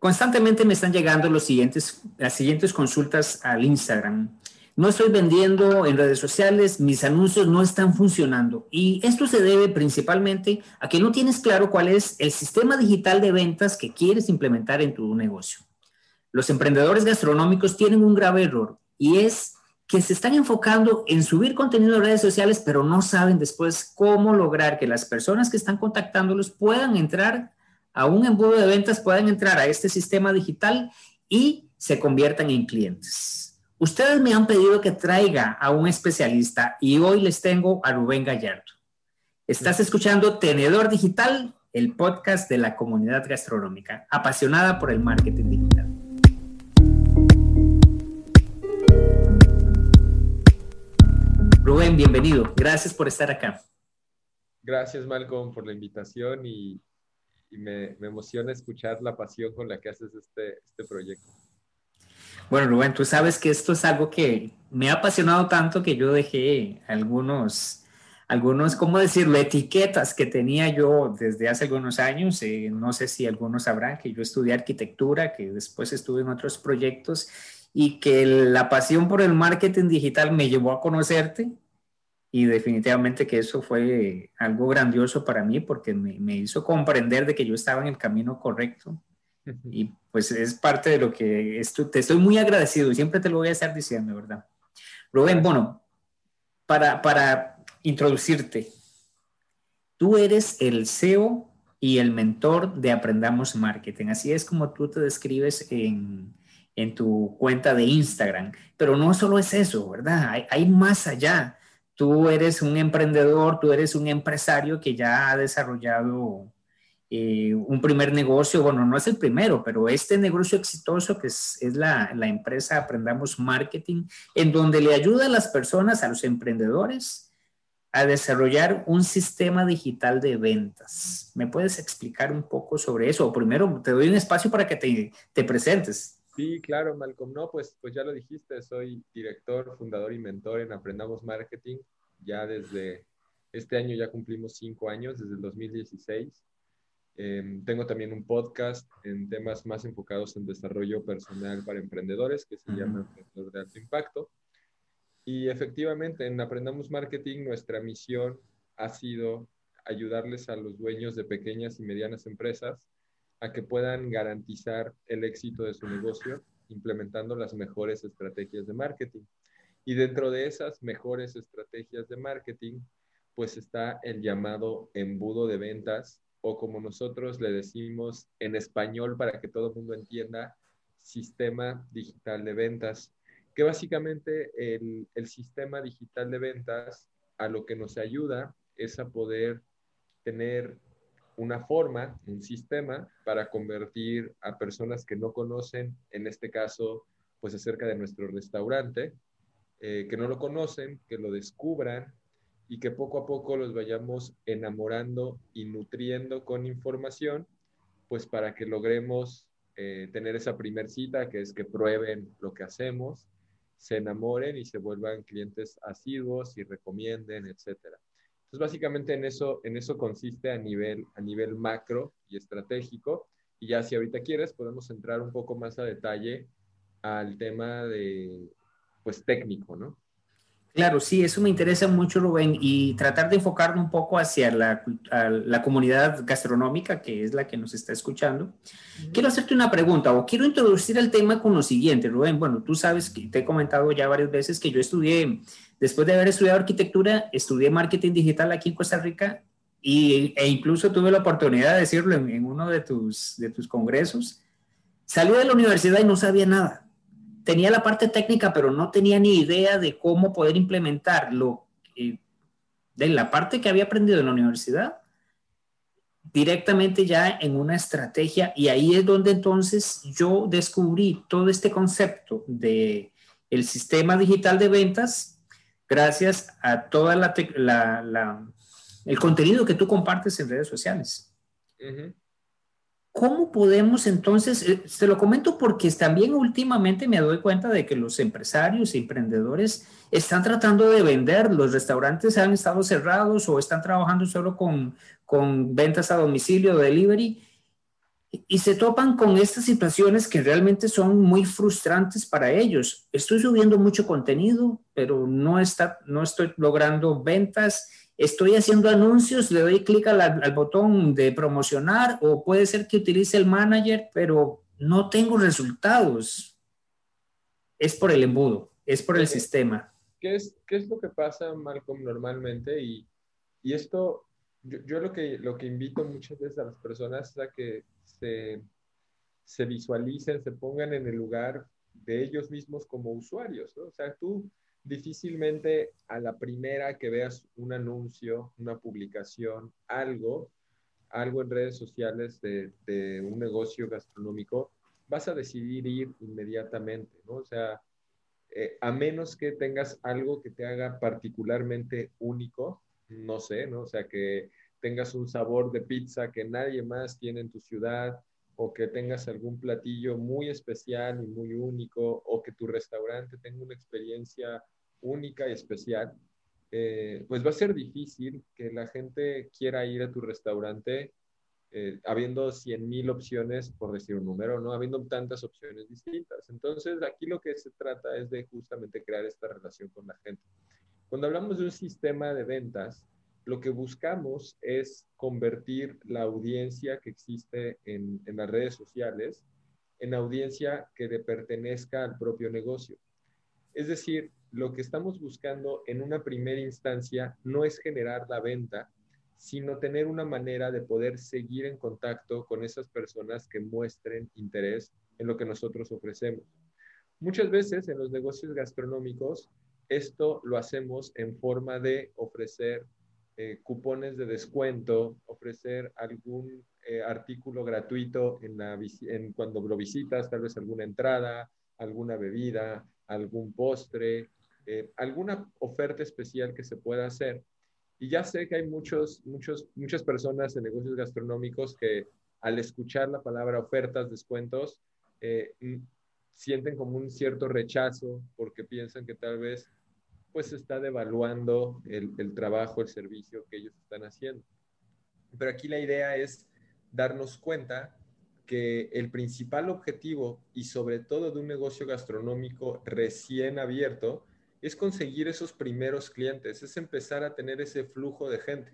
Constantemente me están llegando las siguientes consultas al Instagram. No estoy vendiendo en redes sociales, mis anuncios no están funcionando. Y esto se debe principalmente a que no tienes claro cuál es el sistema digital de ventas que quieres implementar en tu negocio. Los emprendedores gastronómicos tienen un grave error y es que se están enfocando en subir contenido en redes sociales, pero no saben después cómo lograr que las personas que están contactándolos puedan entrar a un embudo de ventas, puedan entrar a este sistema digital y se conviertan en clientes. Ustedes me han pedido que traiga a un especialista y hoy les tengo a Rubén Gallardo. Estás escuchando Tenedor Digital, el podcast de la comunidad gastronómica, apasionada por el marketing digital. Rubén, bienvenido. Gracias por estar acá. Gracias, Malcolm, por la invitación y, me, emociona escuchar la pasión con la que haces este, este proyecto. Bueno, Rubén, tú sabes que esto es algo que me ha apasionado tanto que yo dejé algunos, algunos, ¿cómo decirlo?, etiquetas que tenía yo desde hace algunos años. Eh, no sé si algunos sabrán que yo estudié arquitectura, que después estuve en otros proyectos y que la pasión por el marketing digital me llevó a conocerte y definitivamente que eso fue algo grandioso para mí porque me, hizo comprender de que yo estaba en el camino correcto y pues es parte de lo que te estoy muy agradecido y siempre te lo voy a estar diciendo, ¿verdad? Rubén, bueno, para, para introducirte, tú eres el CEO y el mentor de Aprendamos Marketing, así es como tú te describes en, en tu cuenta de Instagram. Pero no solo es eso, ¿verdad? Hay, más allá. Tú eres un emprendedor, tú eres un empresario que ya ha desarrollado eh, un primer negocio, bueno, no es el primero, pero este negocio exitoso que es, la, empresa Aprendamos Marketing, en donde le ayuda a las personas, a los emprendedores, a desarrollar un sistema digital de ventas. ¿Me puedes explicar un poco sobre eso? O primero, te doy un espacio para que te presentes. Sí, claro, Malcolm. No, pues, pues ya lo dijiste, soy director, fundador y mentor en Aprendamos Marketing. Ya desde este año ya cumplimos cinco años, desde el 2016. Em, tengo también un podcast en temas más enfocados en desarrollo personal para emprendedores que se llama Emprendedor de Alto Impacto. Y efectivamente, en Aprendamos Marketing, nuestra misión ha sido ayudarles a los dueños de pequeñas y medianas empresas a que puedan garantizar el éxito de su negocio implementando las mejores estrategias de marketing. Y dentro de esas mejores estrategias de marketing, pues está el llamado embudo de ventas o como nosotros le decimos en español para que todo el mundo entienda, sistema digital de ventas, que básicamente el, el sistema digital de ventas a lo que nos ayuda es a poder tener una forma, un sistema para convertir a personas que no conocen, en este caso, pues acerca de nuestro restaurante, eh, que no lo conocen, que lo descubran y que poco a poco los vayamos enamorando y nutriendo con información, pues para que logremos eh, tener esa primer cita, que es que prueben lo que hacemos, se enamoren y se vuelvan clientes asiduos y recomienden, etcétera. Entonces, básicamente en eso, en eso consiste a nivel, a nivel macro y estratégico. Y ya si ahorita quieres, podemos entrar un poco más a detalle al tema de, pues, técnico, ¿no? Claro, sí, eso me interesa mucho, Rubén, y tratar de enfocarlo un poco hacia la, la comunidad gastronómica, que es la que nos está escuchando. Quiero hacerte una pregunta, o quiero introducir el tema con lo siguiente, Rubén. Bueno, tú sabes que te he comentado ya varias veces que yo estudié Después de haber estudiado arquitectura, estudié marketing digital aquí en Costa Rica y, e incluso tuve la oportunidad de decirlo en, uno de tus, de tus congresos. Salí de la universidad y no sabía nada. Tenía la parte técnica, pero no tenía ni idea de cómo poder implementarlo eh, de la parte que había aprendido en la universidad directamente ya en una estrategia y ahí es donde entonces yo descubrí todo este concepto de el sistema digital de ventas gracias a toda la, el contenido que tú compartes en redes sociales. ¿Cómo podemos entonces, eh, te lo comento porque también últimamente me doy cuenta de que los empresarios y emprendedores están tratando de vender, los restaurantes han estado cerrados o están trabajando solo con, con ventas a domicilio, delivery, y se topan con estas situaciones que realmente son muy frustrantes para ellos. Estoy subiendo mucho contenido, pero no, está, no estoy logrando ventas. Estoy haciendo anuncios, le doy clic al, al, botón de promocionar o puede ser que utilice el manager, pero no tengo resultados. Es por el embudo, es por el sistema. ¿Qué es, qué es lo que pasa, Malcolm, normalmente? Y, y esto, yo, yo, lo, que, lo que invito muchas veces a las personas es a que se, se visualicen, se pongan en el lugar de ellos mismos como usuarios. ¿no? O sea, tú difícilmente a la primera que veas un anuncio, una publicación, algo, algo en redes sociales de, un negocio gastronómico, vas a decidir ir inmediatamente. O sea, eh, a menos que tengas algo que te haga particularmente único, no sé, ¿no? O sea, que tengas un sabor de pizza que nadie más tiene en tu ciudad o que tengas algún platillo muy especial y muy único o que tu restaurante tenga una experiencia única y especial, eh, pues va a ser difícil que la gente quiera ir a tu restaurante eh, habiendo 100 mil opciones, por decir un número, ¿no? Habiendo tantas opciones distintas. Entonces, aquí lo que se trata es de justamente crear esta relación con la gente. Cuando hablamos de un sistema de ventas, lo que buscamos es convertir la audiencia que existe en, en, las redes sociales en audiencia que le pertenezca al propio negocio. Es decir, lo que estamos buscando en una primera instancia no es generar la venta, sino tener una manera de poder seguir en contacto con esas personas que muestren interés en lo que nosotros ofrecemos. Muchas veces en los negocios gastronómicos, esto lo hacemos en forma de ofrecer eh, cupones de descuento, ofrecer algún eh, artículo gratuito en la, en cuando lo visitas, tal vez alguna entrada, alguna bebida, algún postre, eh, alguna oferta especial que se pueda hacer. Y ya sé que hay muchos, muchos, muchas personas en negocios gastronómicos que al escuchar la palabra ofertas, descuentos, sienten como un cierto rechazo porque piensan que tal vez pues está devaluando el, trabajo, el servicio que ellos están haciendo. Pero aquí la idea es darnos cuenta que el principal objetivo y sobre todo de un negocio gastronómico recién abierto es conseguir esos primeros clientes, es empezar a tener ese flujo de gente.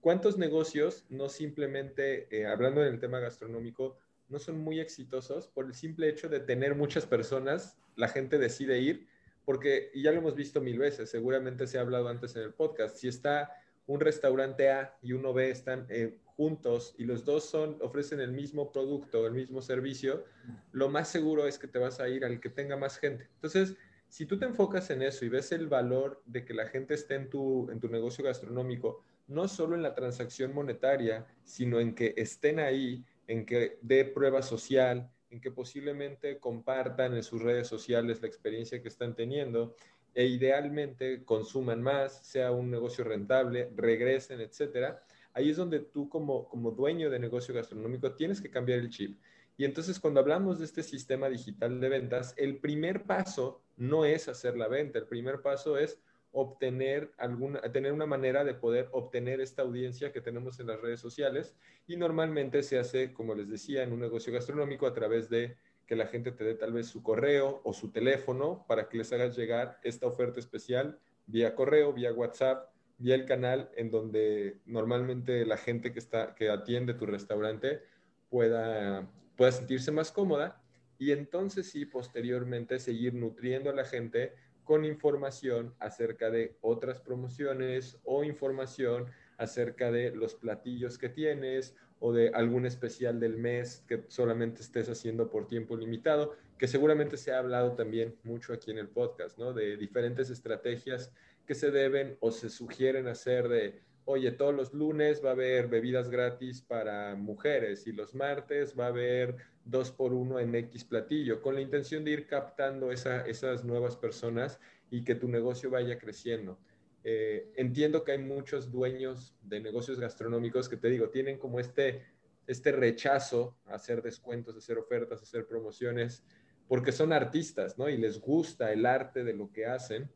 ¿Cuántos negocios no simplemente, eh, hablando en el tema gastronómico, no son muy exitosos por el simple hecho de tener muchas personas, la gente decide ir porque ya lo hemos visto mil veces, seguramente se ha hablado antes en el podcast, si está un restaurante A y uno B están eh, juntos y los dos son, ofrecen el mismo producto, el mismo servicio, lo más seguro es que te vas a ir al que tenga más gente. Entonces, si tú te enfocas en eso y ves el valor de que la gente esté en tu, en tu negocio gastronómico, no solo en la transacción monetaria, sino en que estén ahí, en que dé prueba social, en que posiblemente compartan en sus redes sociales la experiencia que están teniendo e idealmente consuman más, sea un negocio rentable, regresen, etcétera. Ahí es donde tú como, como dueño de negocio gastronómico tienes que cambiar el chip. Y entonces cuando hablamos de este sistema digital de ventas, el primer paso no es hacer la venta, el primer paso es obtener alguna, tener una manera de poder obtener esta audiencia que tenemos en las redes sociales y normalmente se hace, como les decía, en un negocio gastronómico a través de que la gente te dé tal vez su correo o su teléfono para que les hagas llegar esta oferta especial vía correo, vía WhatsApp, vía el canal en donde normalmente la gente que, está, que atiende tu restaurante pueda, pueda sentirse más cómoda y entonces sí, posteriormente seguir nutriendo a la gente con información acerca de otras promociones o información acerca de los platillos que tienes o de algún especial del mes que solamente estés haciendo por tiempo limitado, que seguramente se ha hablado también mucho aquí en el podcast, ¿no? De diferentes estrategias que se deben o se sugieren hacer de, oye, todos los lunes va a haber bebidas gratis para mujeres y los martes va a haber dos por uno en X platillo, con la intención de ir captando esa, esas nuevas personas y que tu negocio vaya creciendo. Eh, entiendo que hay muchos dueños de negocios gastronómicos que te digo, tienen como este, este rechazo a hacer descuentos, a hacer ofertas, a hacer promociones, porque son artistas, ¿no? Y les gusta el arte de lo que hacen,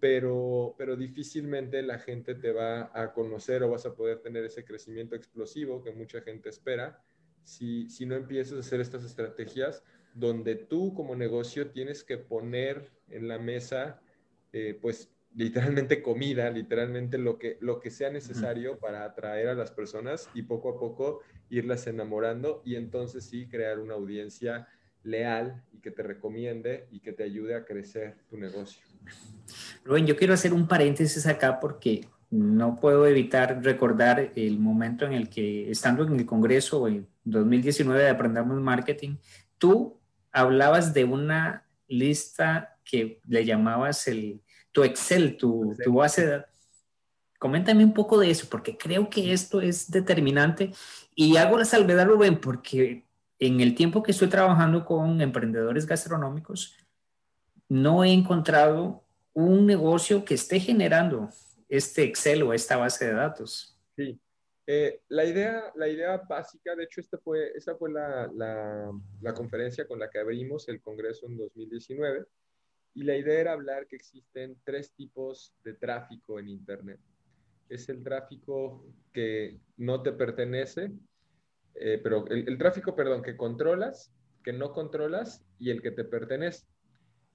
pero, pero difícilmente la gente te va a conocer o vas a poder tener ese crecimiento explosivo que mucha gente espera si, si no empiezas a hacer estas estrategias donde tú como negocio tienes que poner en la mesa, eh, pues literalmente comida, literalmente lo que, lo que sea necesario para atraer a las personas y poco a poco irlas enamorando y entonces sí crear una audiencia leal y que te recomiende y que te ayude a crecer tu negocio. Rubén, yo quiero hacer un paréntesis acá porque no puedo evitar recordar el momento en el que, estando en el Congreso en 2019 de Aprendamos Marketing, tú hablabas de una lista que le llamabas el, tu Excel, tu, tu base de datos. Coméntame un poco de eso, porque creo que esto es determinante. Y hago la salvedad, Rubén, porque en el tiempo que estoy trabajando con emprendedores gastronómicos, no he encontrado un negocio que esté generando este Excel o esta base de datos. Sí. Eh, la, idea, la idea básica, de hecho, esta fue, esa fue la, la, conferencia con la que abrimos el Congreso en 2019. Y la idea era hablar que existen tres tipos de tráfico en Internet. Es el tráfico que no te pertenece, eh, pero el, el, tráfico, perdón, que controlas, que no controlas y el que te pertenece.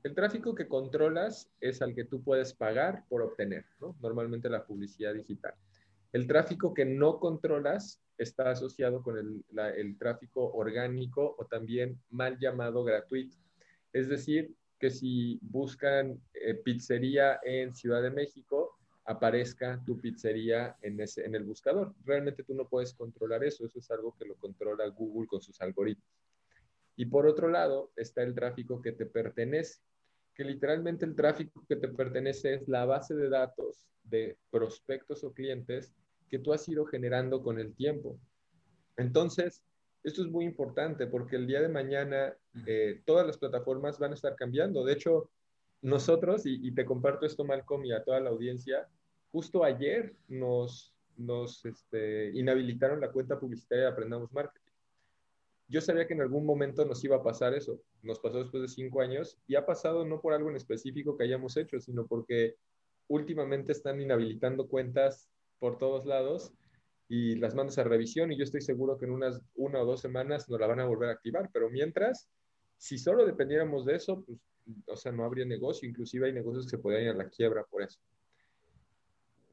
El tráfico que controlas es al que tú puedes pagar por obtener, ¿no? normalmente la publicidad digital. El tráfico que no controlas está asociado con el, tráfico orgánico o también mal llamado gratuito. Es decir, que si buscan eh, pizzería en Ciudad de México, aparezca tu pizzería en el buscador. Realmente tú no puedes controlar eso, eso es algo que lo controla Google con sus algoritmos. Y por otro lado está el tráfico que te pertenece que literalmente el tráfico que te pertenece es la base de datos de prospectos o clientes que tú has ido generando con el tiempo. Entonces, esto es muy importante porque el día de mañana eh, todas las plataformas van a estar cambiando. De hecho, nosotros, y, te comparto esto, Malcolm, y a toda la audiencia, justo ayer nos, nos este, inhabilitaron la cuenta publicitaria de Aprendamos Marketing yo sabía que en algún momento nos iba a pasar eso. Nos pasó después de cinco años y ha pasado no por algo en específico que hayamos hecho, sino porque últimamente están inhabilitando cuentas por todos lados y las mandas a revisión y yo estoy seguro que en unas una o dos semanas nos la van a volver a activar. Pero mientras, si solo dependiéramos de eso, pues, o sea, no habría negocio. Inclusive hay negocios que podrían ir a la quiebra por eso.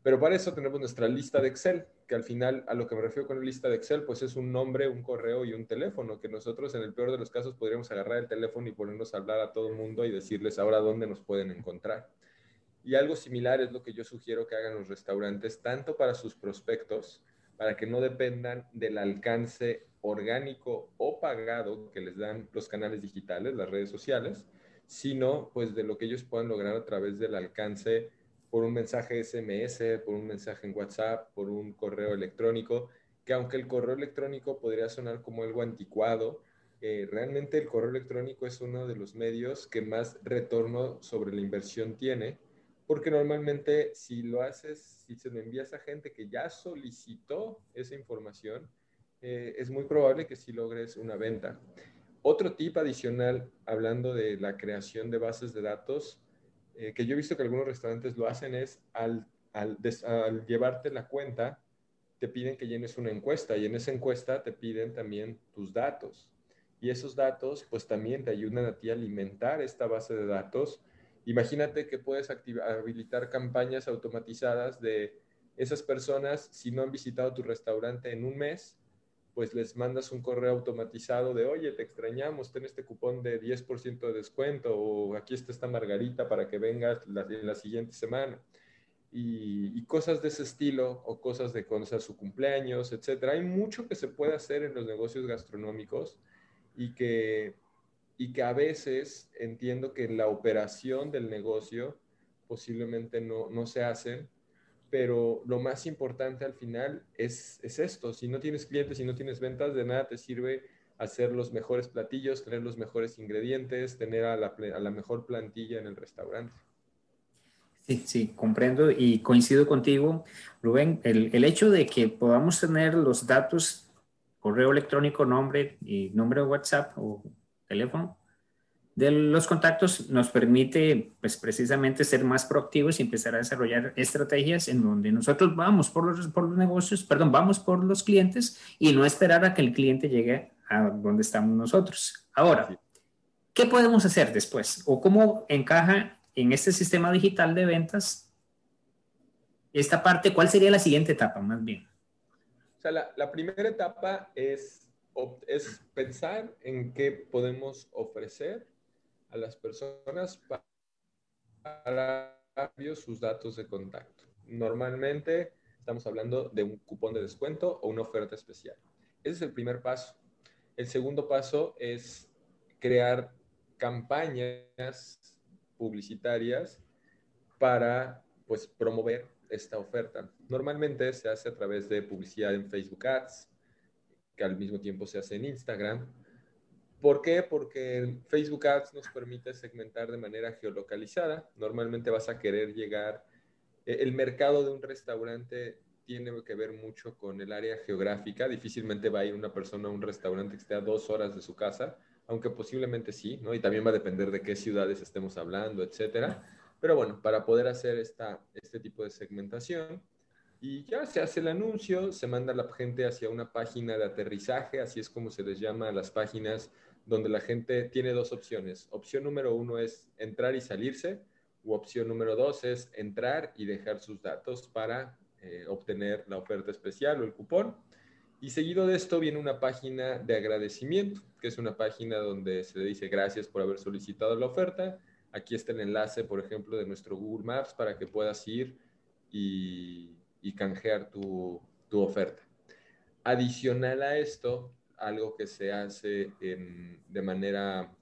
Pero para eso tenemos nuestra lista de Excel, que al final a lo que me refiero con lista de Excel, pues es un nombre, un correo y un teléfono, que nosotros en el peor de los casos podríamos agarrar el teléfono y ponernos a hablar a todo el mundo y decirles ahora dónde nos pueden encontrar. Y algo similar es lo que yo sugiero que hagan los restaurantes, tanto para sus prospectos, para que no dependan del alcance orgánico o pagado que les dan los canales digitales, las redes sociales, sino pues de lo que ellos puedan lograr a través del alcance por un mensaje SMS, por un mensaje en WhatsApp, por un correo electrónico, que aunque el correo electrónico podría sonar como algo anticuado, eh, realmente el correo electrónico es uno de los medios que más retorno sobre la inversión tiene, porque normalmente si lo haces, si se lo envías a gente que ya solicitó esa información, eh, es muy probable que sí logres una venta. Otro tip adicional, hablando de la creación de bases de datos, eh, que yo he visto que algunos restaurantes lo hacen es al, al, llevarte la cuenta, te piden que llenes una encuesta y en esa encuesta te piden también tus datos. Y esos datos pues también te ayudan a ti alimentar esta base de datos. Imagínate que puedes habilitar campañas automatizadas de esas personas, si no han visitado tu restaurante en un mes, pues les mandas un correo automatizado de, oye, te extrañamos, ten este cupón de 10% de descuento o aquí está esta margarita para que vengas la, la siguiente semana. Y, cosas de ese estilo o cosas de conocer su cumpleaños, etcétera. Hay mucho que se puede hacer en los negocios gastronómicos y que, y que a veces entiendo que en la operación del negocio posiblemente no, no se hacen pero lo más importante al final es, es, esto. Si no tienes clientes, si no tienes ventas, de nada te sirve hacer los mejores platillos, tener los mejores ingredientes, tener a la, a la mejor plantilla en el restaurante. Sí, sí, comprendo y coincido contigo, Rubén. El, el, hecho de que podamos tener los datos, correo electrónico, nombre y nombre de WhatsApp o teléfono, de los contactos nos permite, pues precisamente ser más proactivos y empezar a desarrollar estrategias en donde nosotros vamos por los, por los negocios, perdón, vamos por los clientes y no esperar a que el cliente llegue a donde estamos nosotros. Ahora, ¿qué podemos hacer después? ¿O cómo encaja en este sistema digital de ventas esta parte? ¿Cuál sería la siguiente etapa más bien? O sea, la, la primera etapa es, es pensar en qué podemos ofrecer a las personas para sus datos de contacto. Normalmente estamos hablando de un cupón de descuento o una oferta especial. Ese es el primer paso. El segundo paso es crear campañas publicitarias para pues, promover esta oferta. Normalmente se hace a través de publicidad en Facebook Ads, que al mismo tiempo se hace en Instagram, ¿Por qué? Porque Facebook Ads nos permite segmentar de manera geolocalizada. Normalmente vas a querer llegar, eh, el mercado de un restaurante tiene que ver mucho con el área geográfica. Difícilmente va a ir una persona a un restaurante que esté a dos horas de su casa, aunque posiblemente sí, ¿no? Y también va a depender de qué ciudades estemos hablando, etcétera. Pero bueno, para poder hacer esta, este tipo de segmentación, y ya se hace el anuncio, se manda la gente hacia una página de aterrizaje, así es como se les llama a las páginas donde la gente tiene dos opciones. Opción número uno es entrar y salirse, u opción número dos es entrar y dejar sus datos para eh, obtener la oferta especial o el cupón. Y seguido de esto viene una página de agradecimiento, que es una página donde se le dice gracias por haber solicitado la oferta. Aquí está el enlace, por ejemplo, de nuestro Google Maps para que puedas ir y, canjear tu, tu oferta. Adicional a esto, algo que se hace de manera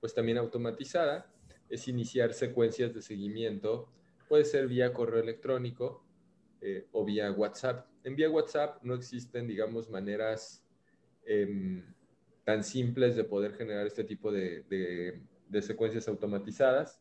pues también automatizada, es iniciar secuencias de seguimiento, puede ser vía correo electrónico eh, o vía WhatsApp. En vía WhatsApp no existen, digamos, maneras em, tan simples de poder generar este tipo de, secuencias automatizadas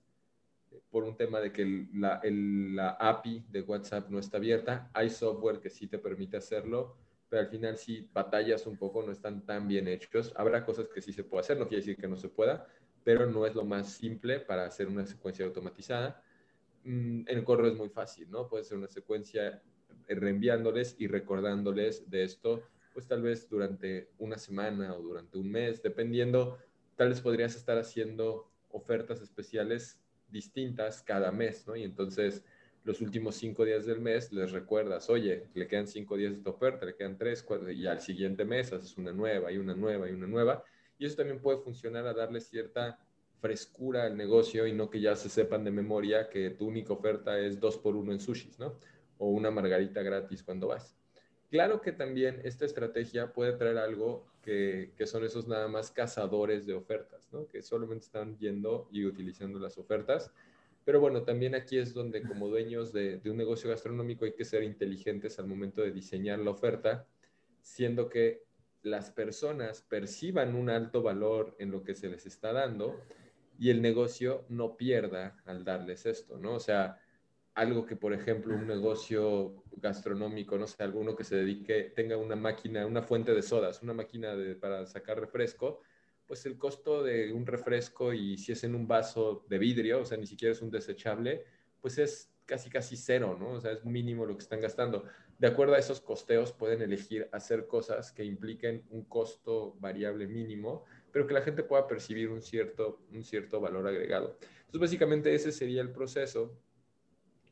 por un tema de que la, la API de WhatsApp no está abierta. Hay software que sí te permite hacerlo, pero al final sí batallas un poco, no están tan bien hechos. Habrá cosas que sí se puede hacer, no quiere decir que no se pueda, pero no es lo más simple para hacer una secuencia automatizada. Mm, en el correo es muy fácil, ¿no? Puede ser una secuencia reenviándoles y recordándoles de esto, pues tal vez durante una semana o durante un mes, dependiendo, tal vez podrías estar haciendo ofertas especiales distintas cada mes, ¿no? Y entonces los últimos cinco días del mes les recuerdas, oye, le quedan cinco días de tu oferta, le quedan tres, cuatro, y al siguiente mes haces una nueva y una nueva y una nueva. Y eso también puede funcionar a darle cierta frescura al negocio y no que ya se sepan de memoria que tu única oferta es dos por uno en sushis, ¿no? O una margarita gratis cuando vas. Claro que también esta estrategia puede traer algo que, que son esos nada más cazadores de ofertas, ¿no? Que solamente están yendo y utilizando las ofertas pero bueno, también aquí es donde como dueños de, un negocio gastronómico hay que ser inteligentes al momento de diseñar la oferta, siendo que las personas perciban un alto valor en lo que se les está dando y el negocio no pierda al darles esto, ¿no? O sea, algo que, por ejemplo, un negocio gastronómico, no sé, alguno que se dedique, tenga una máquina, una fuente de sodas, una máquina para sacar refresco, pues el costo de un refresco y si es en un vaso de vidrio, o sea, ni siquiera es un desechable, pues es casi casi cero, ¿no? O sea, es mínimo lo que están gastando. De acuerdo a esos costeos, pueden elegir hacer cosas que impliquen un costo variable mínimo, pero que la gente pueda percibir un cierto, un cierto valor agregado. Entonces, básicamente ese sería el proceso.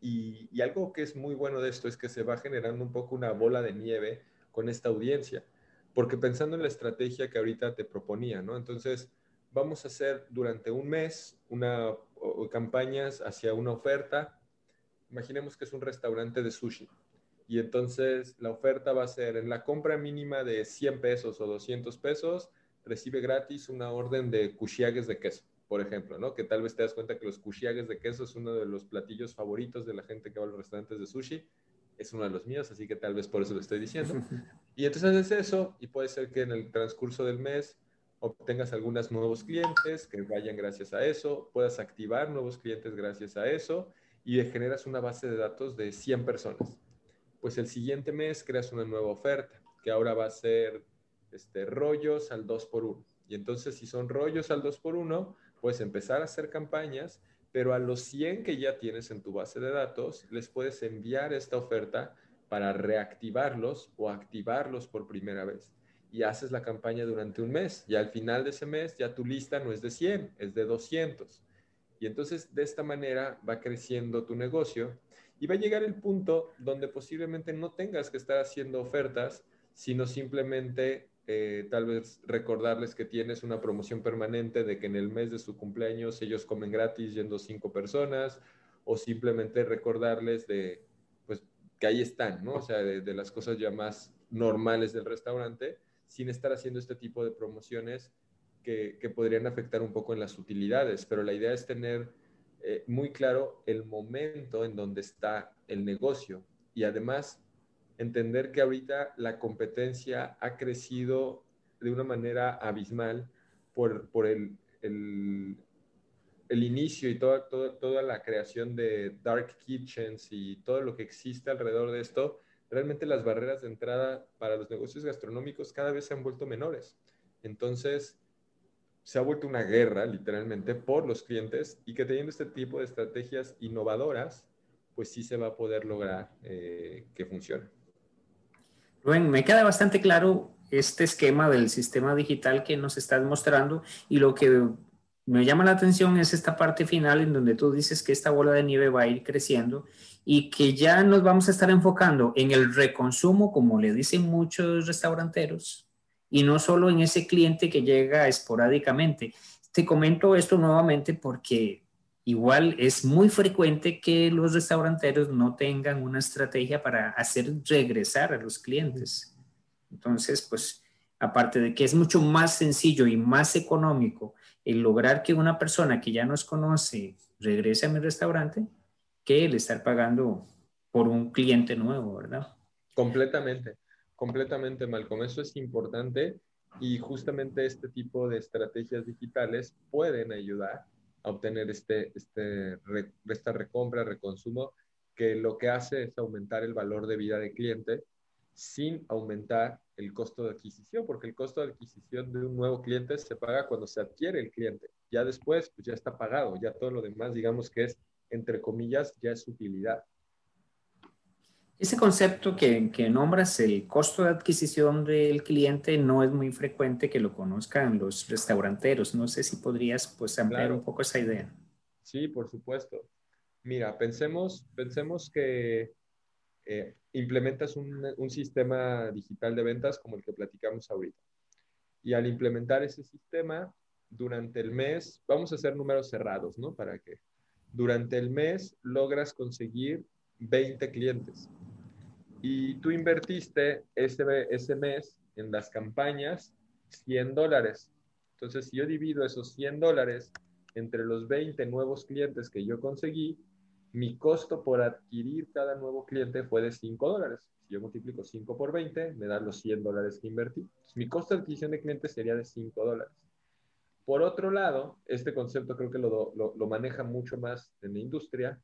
Y, y algo que es muy bueno de esto es que se va generando un poco una bola de nieve con esta audiencia porque pensando en la estrategia que ahorita te proponía, ¿no? Entonces, vamos a hacer durante un mes una campañas hacia una oferta. Imaginemos que es un restaurante de sushi. Y entonces la oferta va a ser en la compra mínima de 100 pesos o 200 pesos, recibe gratis una orden de cushiagues de queso, por ejemplo, ¿no? Que tal vez te das cuenta que los cushiagues de queso es uno de los platillos favoritos de la gente que va a los restaurantes de sushi es uno de los míos, así que tal vez por eso lo estoy diciendo. Y entonces haces eso y puede ser que en el transcurso del mes obtengas algunos nuevos clientes que vayan gracias a eso, puedas activar nuevos clientes gracias a eso y generas una base de datos de 100 personas. Pues el siguiente mes creas una nueva oferta que ahora va a ser este, rollos al 2 por 1 Y entonces si son rollos al 2 por 1 puedes empezar a hacer campañas, pero a los 100 que ya tienes en tu base de datos, les puedes enviar esta oferta para reactivarlos o activarlos por primera vez. Y haces la campaña durante un mes. Y al final de ese mes ya tu lista no es de 100, es de 200. Y entonces de esta manera va creciendo tu negocio y va a llegar el punto donde posiblemente no tengas que estar haciendo ofertas, sino simplemente eh, tal vez recordarles que tienes una promoción permanente de que en el mes de su cumpleaños ellos comen gratis yendo cinco personas, o simplemente recordarles de, pues, que ahí están, ¿no? O sea, de, las cosas ya más normales del restaurante, sin estar haciendo este tipo de promociones que, que podrían afectar un poco en las utilidades, pero la idea es tener eh, muy claro el momento en donde está el negocio y además entender que ahorita la competencia ha crecido de una manera abismal por, por el, el, el, inicio y toda, toda, toda la creación de dark kitchens y todo lo que existe alrededor de esto, realmente las barreras de entrada para los negocios gastronómicos cada vez se han vuelto menores. Entonces, se ha vuelto una guerra, literalmente, por los clientes y que teniendo este tipo de estrategias innovadoras, pues sí se va a poder lograr eh, que funcione. Rubén, me queda bastante claro este esquema del sistema digital que nos estás mostrando y lo que me llama la atención es esta parte final en donde tú dices que esta bola de nieve va a ir creciendo y que ya nos vamos a estar enfocando en el reconsumo, como le dicen muchos restauranteros, y no solo en ese cliente que llega esporádicamente. Te comento esto nuevamente porque igual es muy frecuente que los restauranteros no tengan una estrategia para hacer regresar a los clientes. Entonces, pues, aparte de que es mucho más sencillo y más económico el lograr que una persona que ya nos conoce regrese a mi restaurante, que el estar pagando por un cliente nuevo, ¿verdad? Completamente. Completamente, Malcolm. Eso es importante y justamente este tipo de estrategias digitales pueden ayudar a obtener este, este, esta recompra, reconsumo, que lo que hace es aumentar el valor de vida del cliente sin aumentar el costo de adquisición, porque el costo de adquisición de un nuevo cliente se paga cuando se adquiere el cliente. Ya después, pues ya está pagado, ya todo lo demás, digamos que es, entre comillas, ya es utilidad. Ese concepto que, que, nombras, el costo de adquisición del cliente, no es muy frecuente que lo conozcan los restauranteros. No sé si podrías pues ampliar un poco esa idea. Sí, por supuesto. Mira, pensemos, pensemos que eh, implementas un, un, sistema digital de ventas como el que platicamos ahorita. Y al implementar ese sistema, durante el mes, vamos a hacer números cerrados, ¿no? Para que durante el mes logras conseguir 20 clientes y tú invertiste ese, ese mes en las campañas 100 dólares. Entonces, si yo divido esos 100 dólares entre los 20 nuevos clientes que yo conseguí, mi costo por adquirir cada nuevo cliente fue de 5 dólares. Si yo multiplico 5 por 20, me da los 100 dólares que invertí. mi costo de adquisición de clientes sería de 5 dólares. Por otro lado, este concepto creo que lo, lo, lo maneja mucho más en la industria.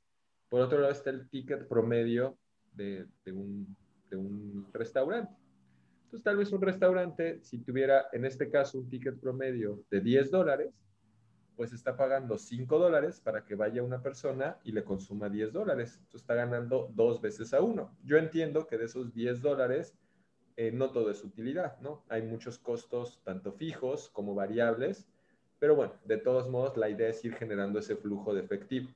Por otro lado está el ticket promedio de, un, un restaurante. Entonces, tal vez un restaurante, si tuviera en este caso un ticket promedio de 10 dólares, pues está pagando 5 dólares para que vaya una persona y le consuma 10 dólares. Entonces está ganando dos veces a uno. Yo entiendo que de esos 10 dólares eh, no todo es utilidad, ¿no? Hay muchos costos, tanto fijos como variables, pero bueno, de todos modos la idea es ir generando ese flujo de efectivo.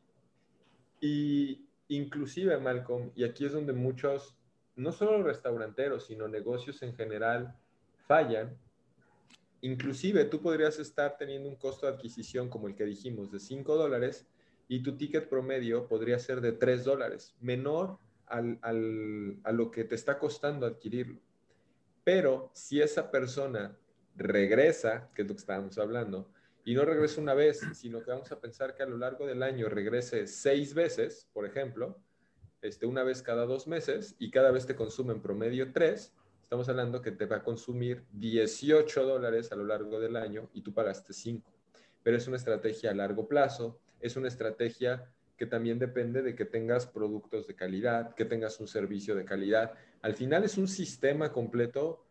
Y inclusive, Malcolm, y aquí es donde muchos, no solo restauranteros, sino negocios en general, fallan. Inclusive tú podrías estar teniendo un costo de adquisición como el que dijimos de 5 dólares y tu ticket promedio podría ser de 3 dólares, menor al, al, a lo que te está costando adquirirlo. Pero si esa persona regresa, que es lo que estábamos hablando, y no regrese una vez, sino que vamos a pensar que a lo largo del año regrese seis veces, por ejemplo, este, una vez cada dos meses y cada vez te consume en promedio tres, estamos hablando que te va a consumir 18 dólares a lo largo del año y tú pagaste 5. Pero es una estrategia a largo plazo, es una estrategia que también depende de que tengas productos de calidad, que tengas un servicio de calidad. Al final es un sistema completo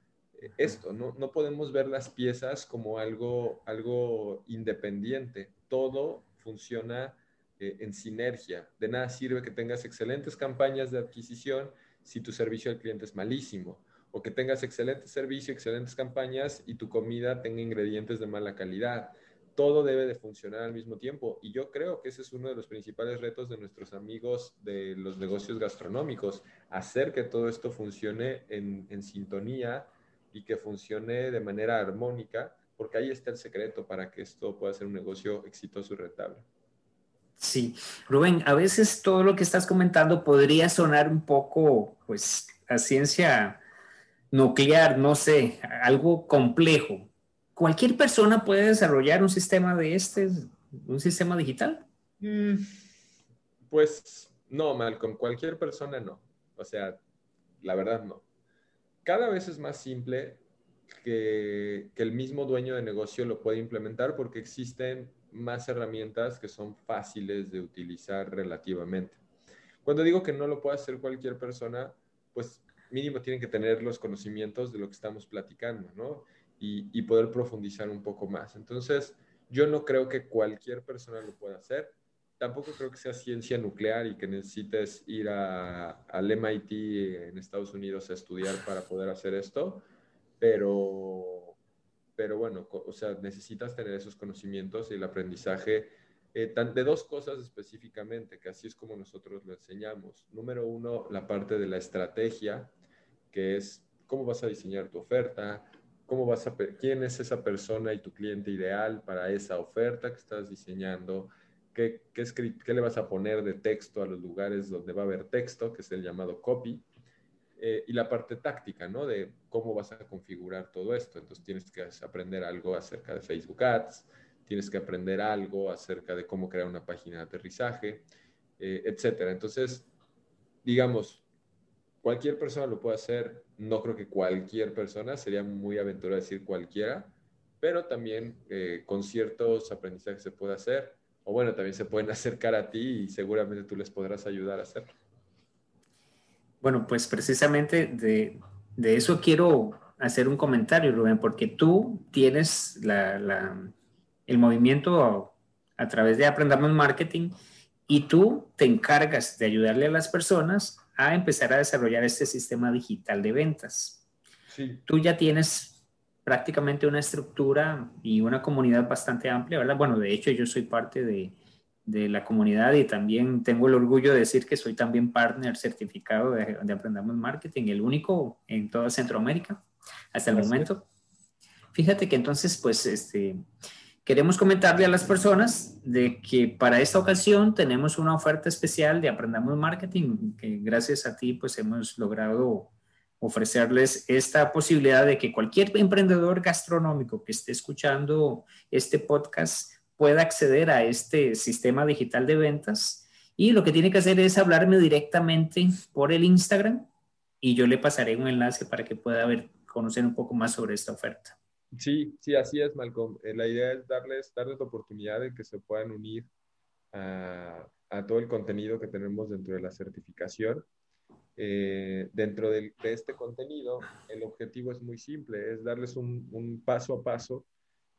esto, ¿no? no podemos ver las piezas como algo, algo independiente. Todo funciona eh, en sinergia. De nada sirve que tengas excelentes campañas de adquisición si tu servicio al cliente es malísimo, o que tengas excelente servicio, excelentes campañas y tu comida tenga ingredientes de mala calidad. Todo debe de funcionar al mismo tiempo y yo creo que ese es uno de los principales retos de nuestros amigos de los negocios gastronómicos, hacer que todo esto funcione en, en sintonía y que funcione de manera armónica, porque ahí está el secreto para que esto pueda ser un negocio exitoso y rentable. Sí, Rubén, a veces todo lo que estás comentando podría sonar un poco, pues, a ciencia nuclear, no sé, algo complejo. ¿Cualquier persona puede desarrollar un sistema de este, un sistema digital? Mm, pues no, Malcolm, cualquier persona no. O sea, la verdad no. Cada vez es más simple que, el mismo dueño de negocio lo puede implementar porque existen más herramientas que son fáciles de utilizar relativamente. Cuando digo que no lo puede hacer cualquier persona, pues mínimo tienen que tener los conocimientos de lo que estamos platicando, ¿no? Y, poder profundizar un poco más. Entonces, yo no creo que cualquier persona lo pueda hacer. Tampoco creo que sea ciencia nuclear y que necesites ir al MIT en Estados Unidos a estudiar para poder hacer esto, pero pero bueno, o sea, necesitas tener esos conocimientos y el aprendizaje eh, de dos cosas específicamente, que así es como nosotros lo enseñamos. Número uno, la parte de la estrategia, que es cómo vas a diseñar tu oferta, cómo vas a, quién es esa persona y tu cliente ideal para esa oferta que estás diseñando, qué, qué, qué le vas a poner de texto a los lugares donde va a haber texto, que es el llamado copy eh, y la parte táctica, ¿no? De cómo vas a configurar todo esto. Entonces tienes que aprender algo acerca de Facebook Ads, tienes que aprender algo acerca de cómo crear una página de aterrizaje, eh, etcétera. Entonces, digamos, cualquier persona lo puede hacer. No creo que cualquier persona, sería muy aventurado decir cualquiera, pero también eh, con ciertos aprendizajes se puede hacer. O bueno, también se pueden acercar a ti y seguramente tú les podrás ayudar a hacerlo. Bueno, pues precisamente de, eso quiero hacer un comentario, Rubén, porque tú tienes el movimiento a, través de Aprendamos Marketing y tú te encargas de ayudarle a las personas a empezar a desarrollar este sistema digital de ventas. Sí. Tú ya tienes prácticamente una estructura y una comunidad bastante amplia, ¿verdad? Bueno, de hecho yo soy parte de, de la comunidad y también tengo el orgullo de decir que soy también partner certificado de, Aprendamos Marketing, el único en toda Centroamérica hasta el momento. Fíjate que entonces, pues, este, queremos comentarle a las personas de que para esta ocasión tenemos una oferta especial de Aprendamos Marketing, que gracias a ti, pues, hemos logrado ofrecerles esta posibilidad de que cualquier emprendedor gastronómico que esté escuchando este podcast pueda acceder a este sistema digital de ventas y lo que tiene que hacer es hablarme directamente por el Instagram y yo le pasaré un enlace para que pueda ver, conocer un poco más sobre esta oferta. Sí, sí, así es, Malcolm. Eh, la idea es darles, darles la oportunidad de que se puedan unir a, a todo el contenido que tenemos dentro de la certificación. Eh, dentro de, de, este contenido, el objetivo es muy simple, es darles un, un paso a paso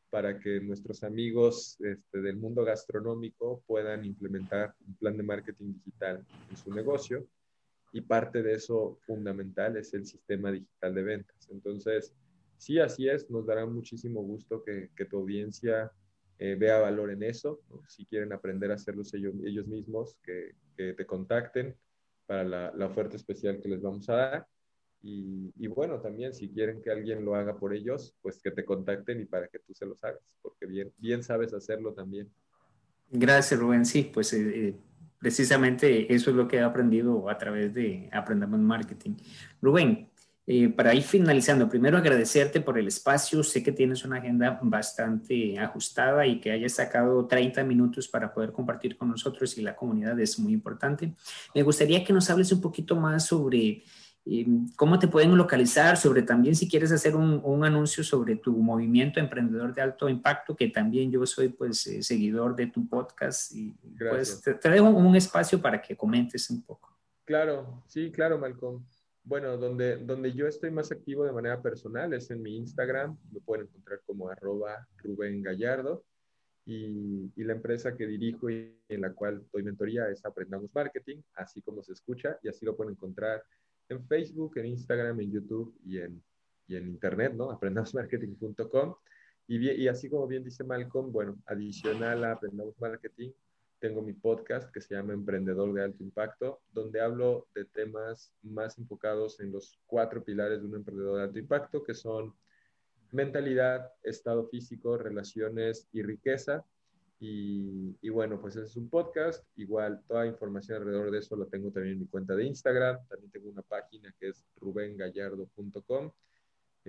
para que nuestros amigos este, del mundo gastronómico puedan implementar un plan de marketing digital en su negocio. Y parte de eso fundamental es el sistema digital de ventas. Entonces, sí, así es, nos dará muchísimo gusto que, tu audiencia eh, vea valor en eso. Si quieren aprender a hacerlo ellos, ellos mismos, que, te contacten para la, oferta especial que les vamos a dar. Y, bueno, también si quieren que alguien lo haga por ellos, pues que te contacten y para que tú se los hagas, porque bien, bien sabes hacerlo también. Gracias, Rubén. Sí, pues eh, eh, precisamente eso es lo que he aprendido a través de Aprendamos Marketing. Rubén, eh, para ir finalizando, primero agradecerte por el espacio. Sé que tienes una agenda bastante ajustada y que hayas sacado 30 minutos para poder compartir con nosotros y la comunidad es muy importante. Me gustaría que nos hables un poquito más sobre cómo te pueden localizar, sobre también si quieres hacer un, un, anuncio sobre tu movimiento emprendedor de alto impacto, que también yo soy pues eh, seguidor de tu podcast y pues te, dejo un espacio para que comentes un poco. Claro, sí, claro, Malcolm. Bueno, donde, donde yo estoy más activo de manera personal es en mi Instagram, me pueden encontrar como arroba Rubén Gallardo y, y, la empresa que dirijo y en la cual doy mentoría es Aprendamos Marketing, así como se escucha, y así lo pueden encontrar en Facebook, en Instagram, en YouTube y en, y en Internet, ¿no? aprendamosmarketing.com. Y, y así como bien dice Malcolm, bueno, adicional a Aprendamos Marketing, tengo mi podcast que se llama Emprendedor de Alto Impacto, donde hablo de temas más enfocados en los cuatro pilares de un emprendedor de alto impacto, que son mentalidad, estado físico, relaciones y riqueza. Y, y, bueno, pues ese es un podcast. Igual toda información alrededor de eso la tengo también en mi cuenta de Instagram. También tengo una página que es rubengallardo.com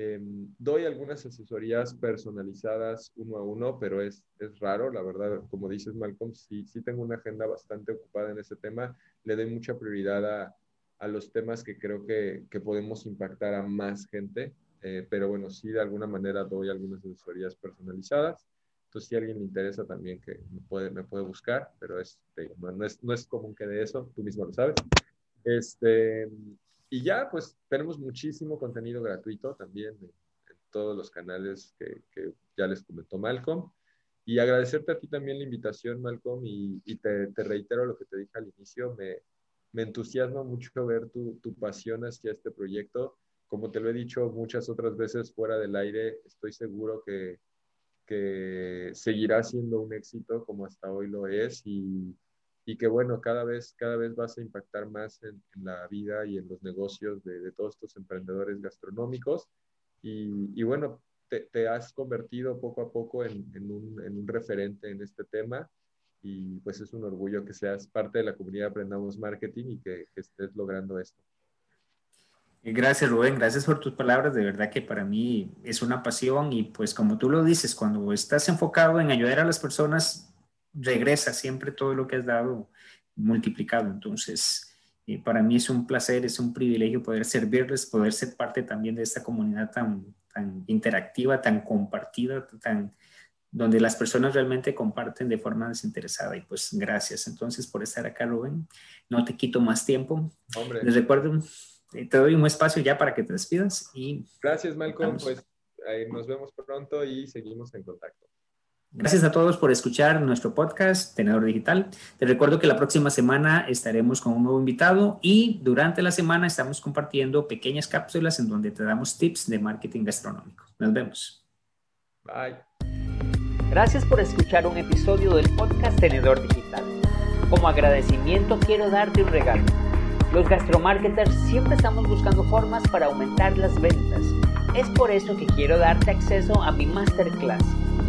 Em, doy algunas asesorías personalizadas uno a uno, pero es, es raro, la verdad, como dices Malcolm, sí, sí tengo una agenda bastante ocupada en ese tema, le doy mucha prioridad a, a los temas que creo que, que, podemos impactar a más gente, eh, pero bueno, sí de alguna manera doy algunas asesorías personalizadas, entonces si a alguien le interesa también que me puede, me puede buscar, pero es, no, es, no es común que de eso, tú mismo lo sabes. Este, y ya, pues tenemos muchísimo contenido gratuito también en, todos los canales que, ya les comentó Malcolm. Y agradecerte a ti también la invitación, Malcolm, y, te, reitero lo que te dije al inicio, me, me entusiasma mucho ver tu, tu, pasión hacia este proyecto. Como te lo he dicho muchas otras veces fuera del aire, estoy seguro que, que seguirá siendo un éxito como hasta hoy lo es y, y que bueno, cada vez, cada vez vas a impactar más en, en la vida y en los negocios de, de todos estos emprendedores gastronómicos. Y, y bueno, te, te, has convertido poco a poco en, en, un, en, un, referente en este tema y pues es un orgullo que seas parte de la comunidad Aprendamos Marketing y que, que estés logrando esto. Gracias Rubén, gracias por tus palabras, de verdad que para mí es una pasión y pues como tú lo dices, cuando estás enfocado en ayudar a las personas, regresa siempre todo lo que has dado multiplicado. Entonces, eh, para mí es un placer, es un privilegio poder servirles, poder ser parte también de esta comunidad tan, tan interactiva, tan compartida, tan, donde las personas realmente comparten de forma desinteresada. Y pues gracias entonces por estar acá, Rubén. No te quito más tiempo. Hombre. Les recuerdo, eh, te doy un espacio ya para que te despidas. Y gracias, Malcolm. Pues eh, nos vemos pronto y seguimos en contacto. Gracias a todos por escuchar nuestro podcast Tenedor Digital. Te recuerdo que la próxima semana estaremos con un nuevo invitado y durante la semana estamos compartiendo pequeñas cápsulas en donde te damos tips de marketing gastronómico. Nos vemos. Bye. Gracias por escuchar un episodio del podcast Tenedor Digital. Como agradecimiento quiero darte un regalo. Los gastromarketers siempre estamos buscando formas para aumentar las ventas. Es por eso que quiero darte acceso a mi masterclass